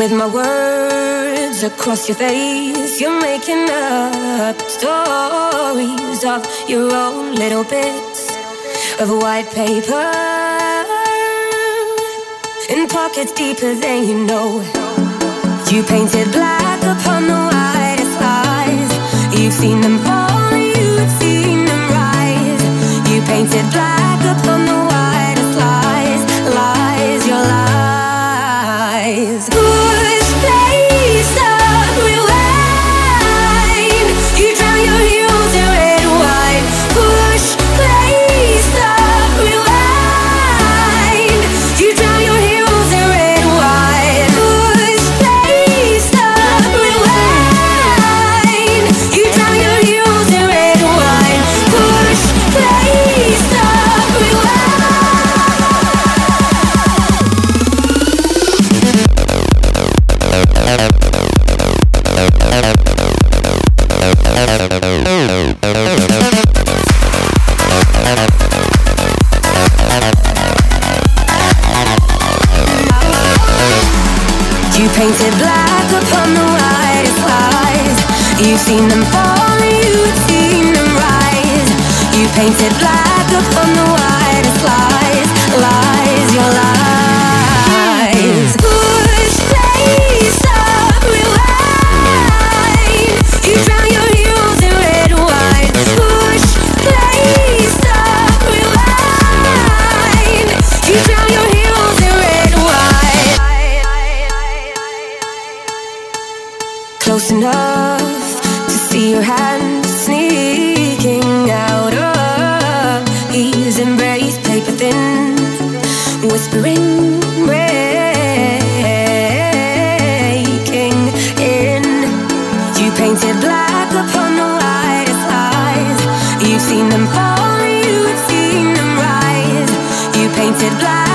With my words across your face, you're making up stories of your own little bits of white paper in pockets deeper than you know. You painted black upon the whitest lies. You've seen them fall, you've seen them rise. You painted black upon the painted black upon the whitest lies. You've seen them fall, you've seen them rise. You painted black.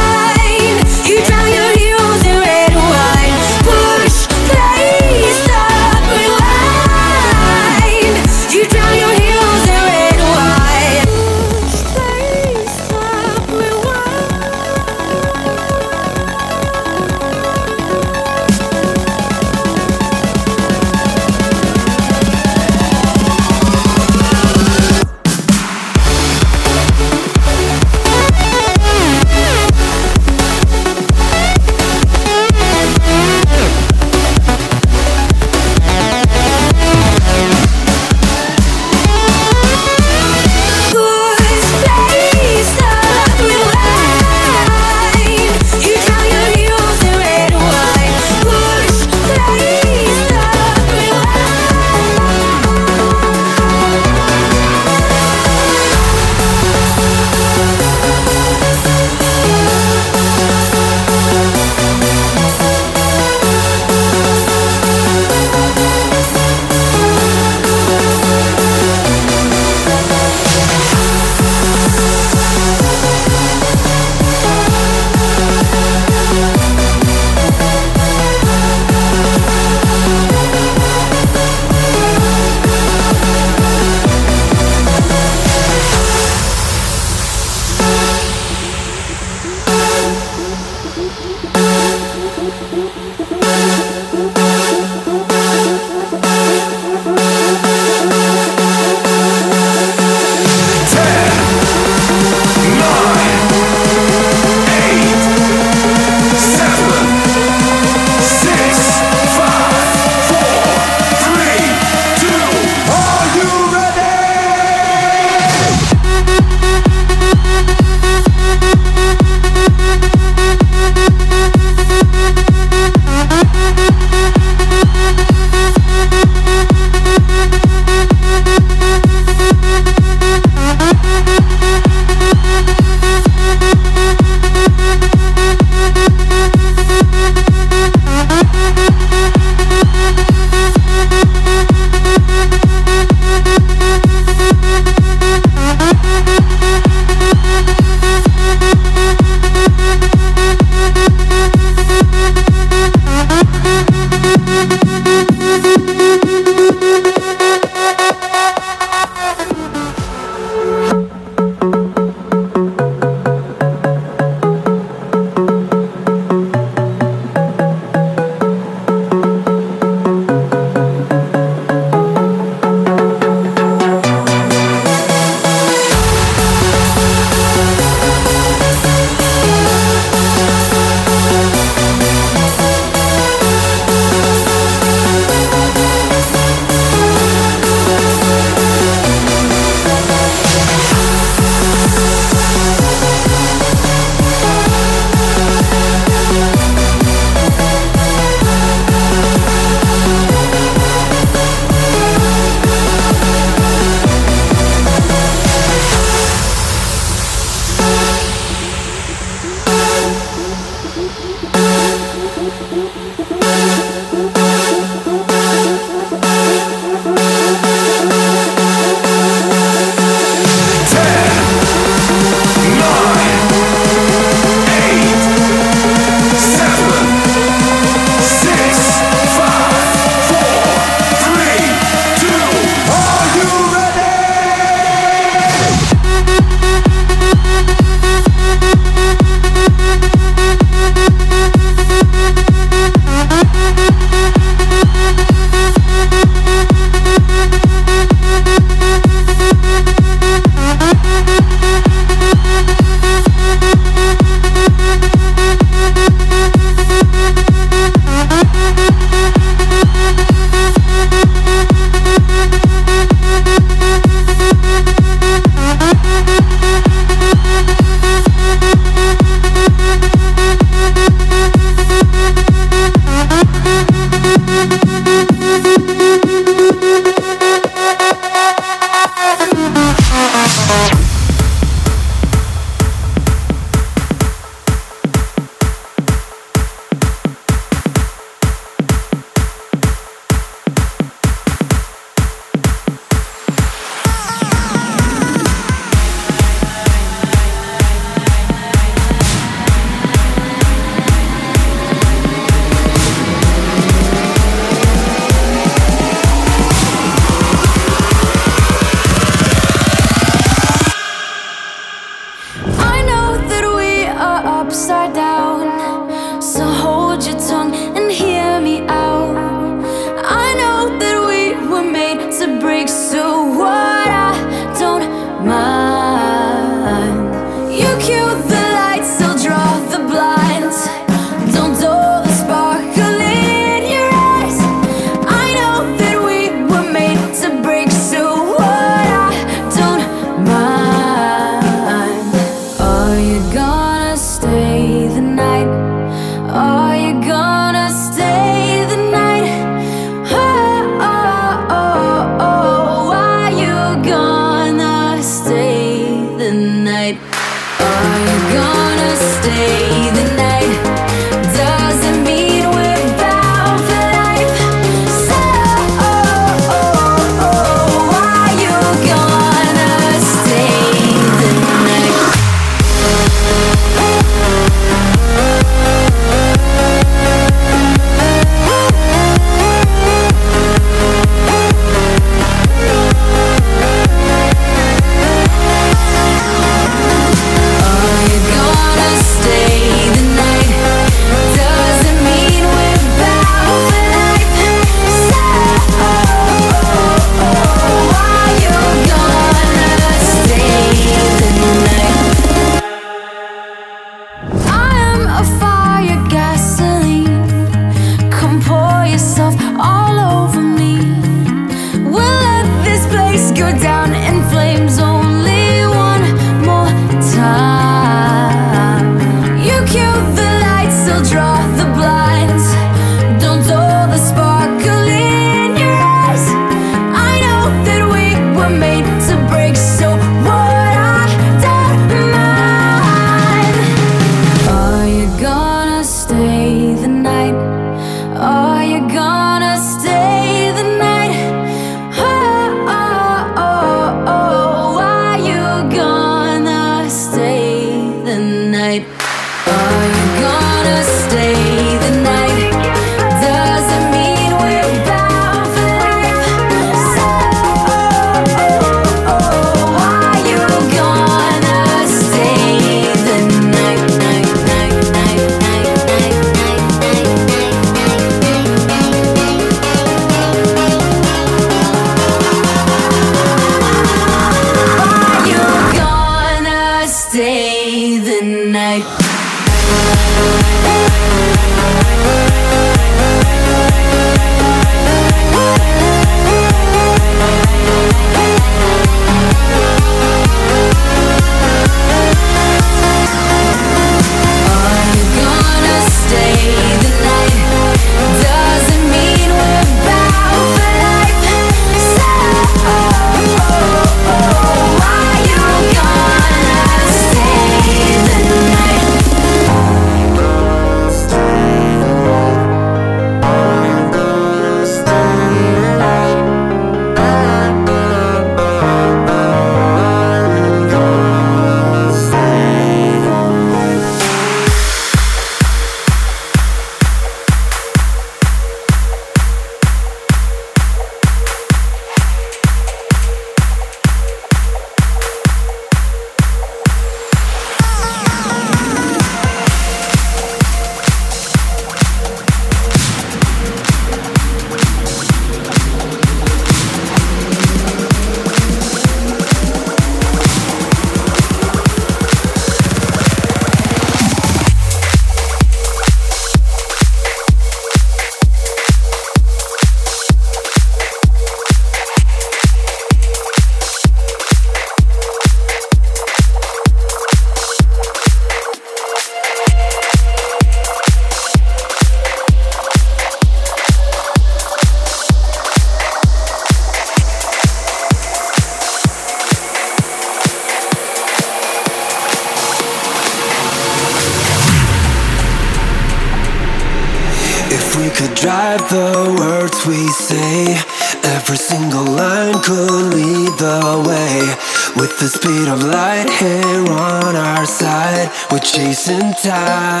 right, we're chasing time.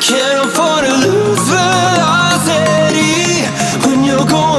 Can't afford to lose velocity when you're going.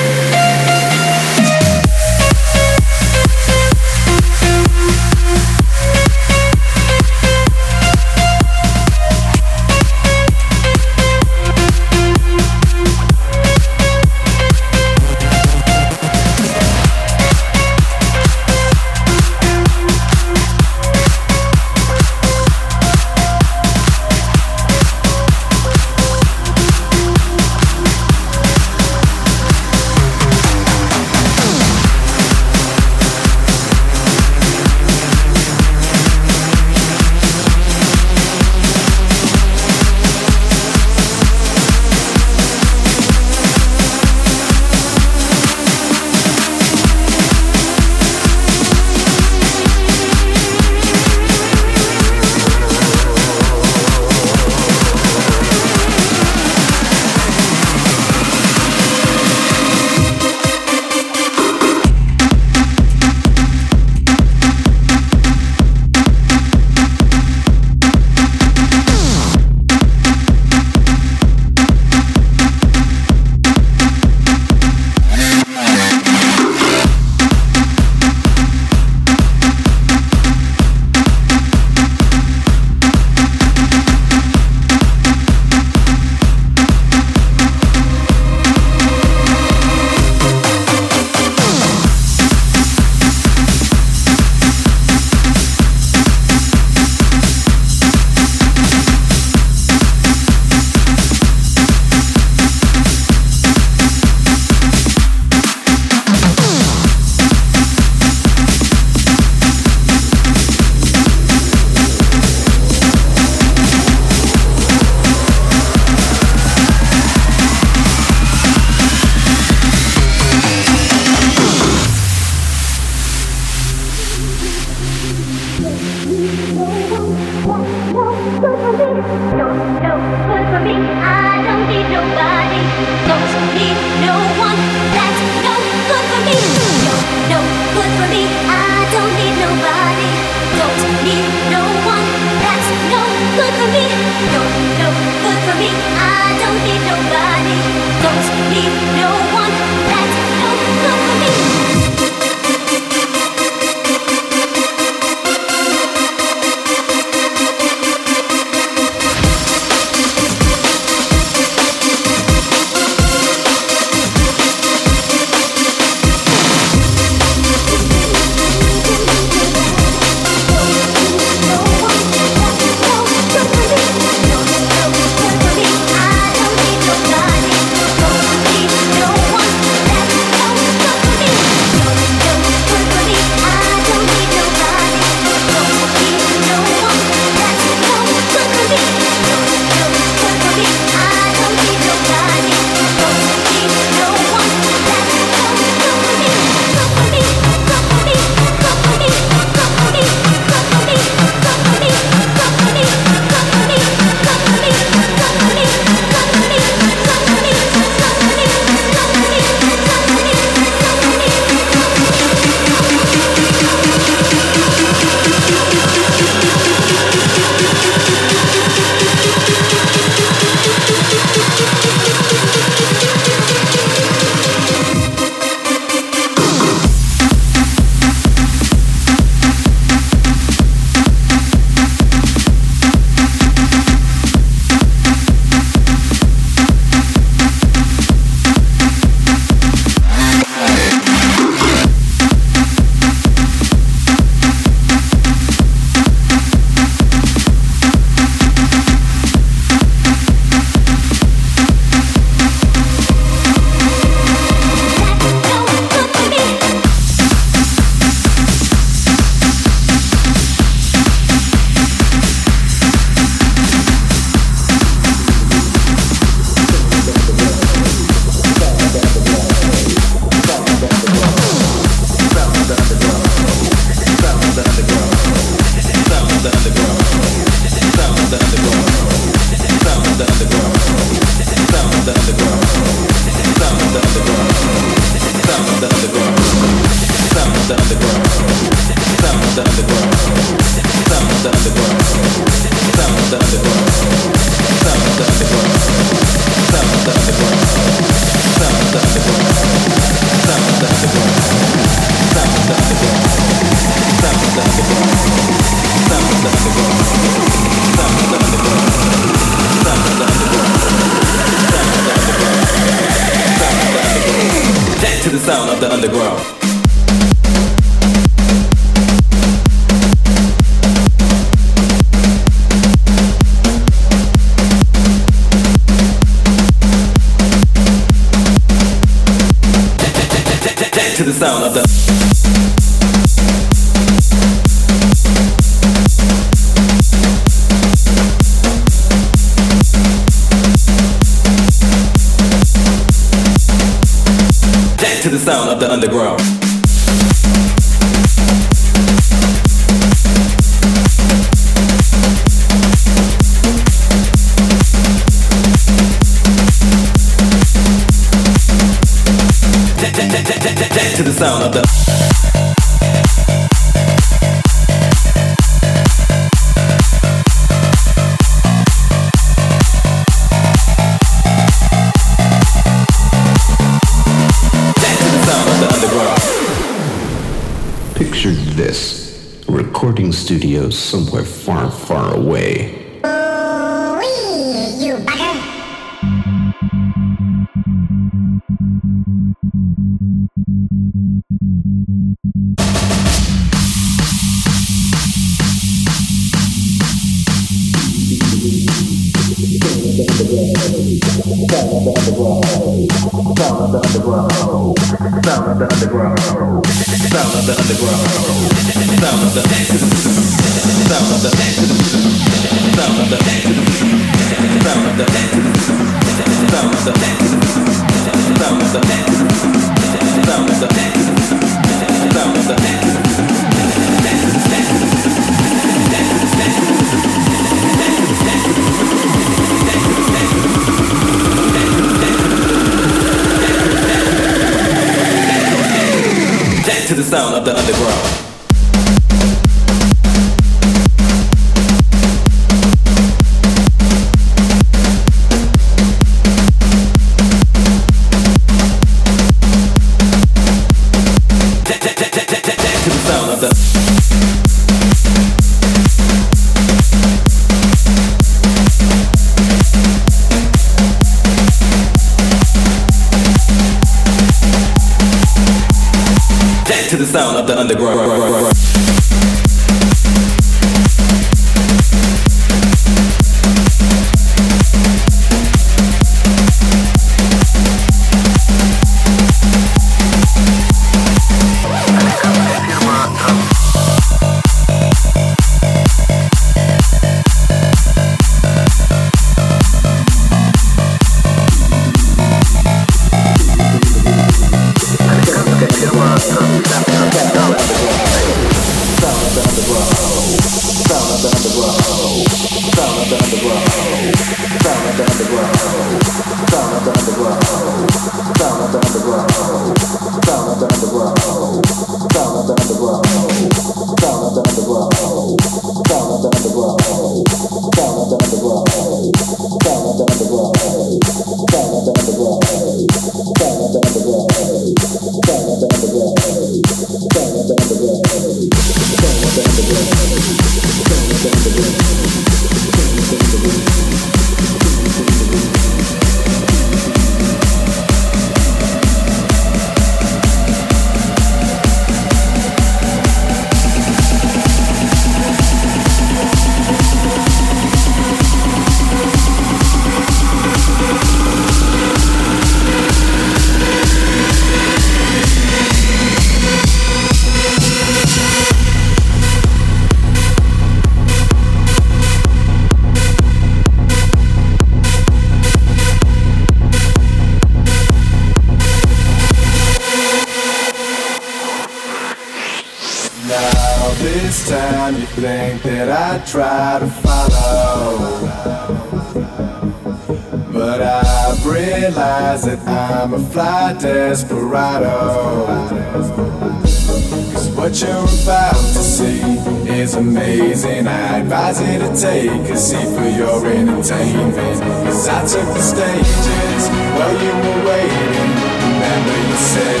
Cause what you're about to see is amazing. I advise you to take a seat for your entertainment. Cause I took the stages while you were waiting. Remember you said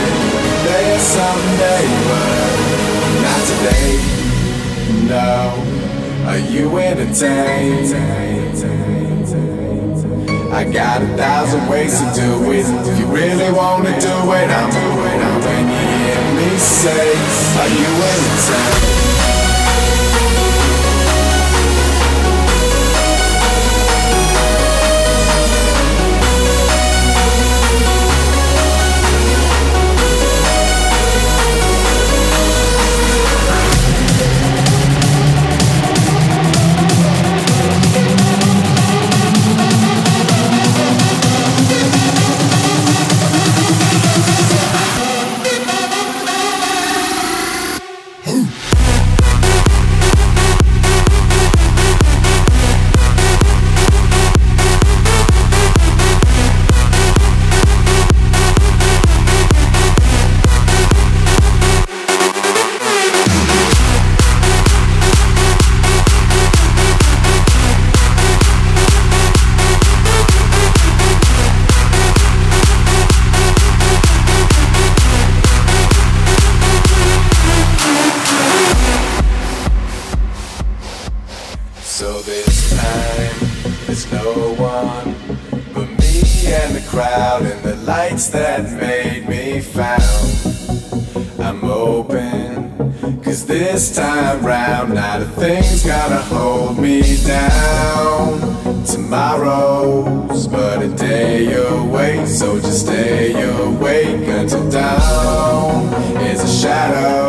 there someday, but not today. No, are you entertained? I got a thousand ways to do it. If you really wanna do it, I'm doing it. When you hear me say, Are you entertained? Crowd and the lights that made me found. I'm open, cause this time round, not a thing's gonna hold me down. Tomorrow's but a day away, so just stay awake until dawn. Is a shadow,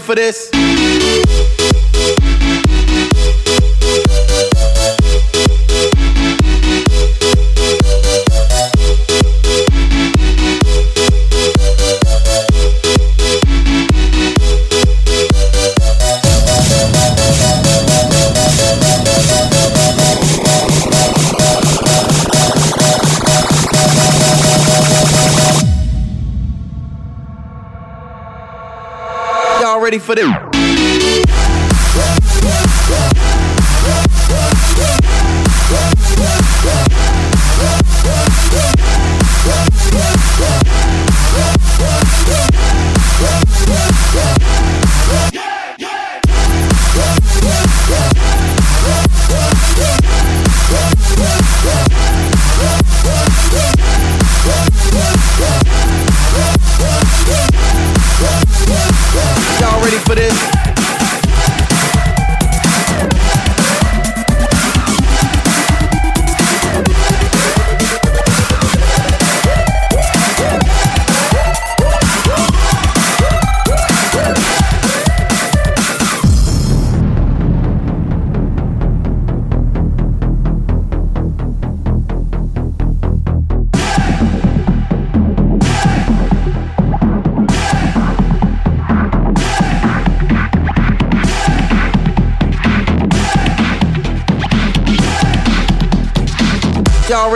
for this? For them.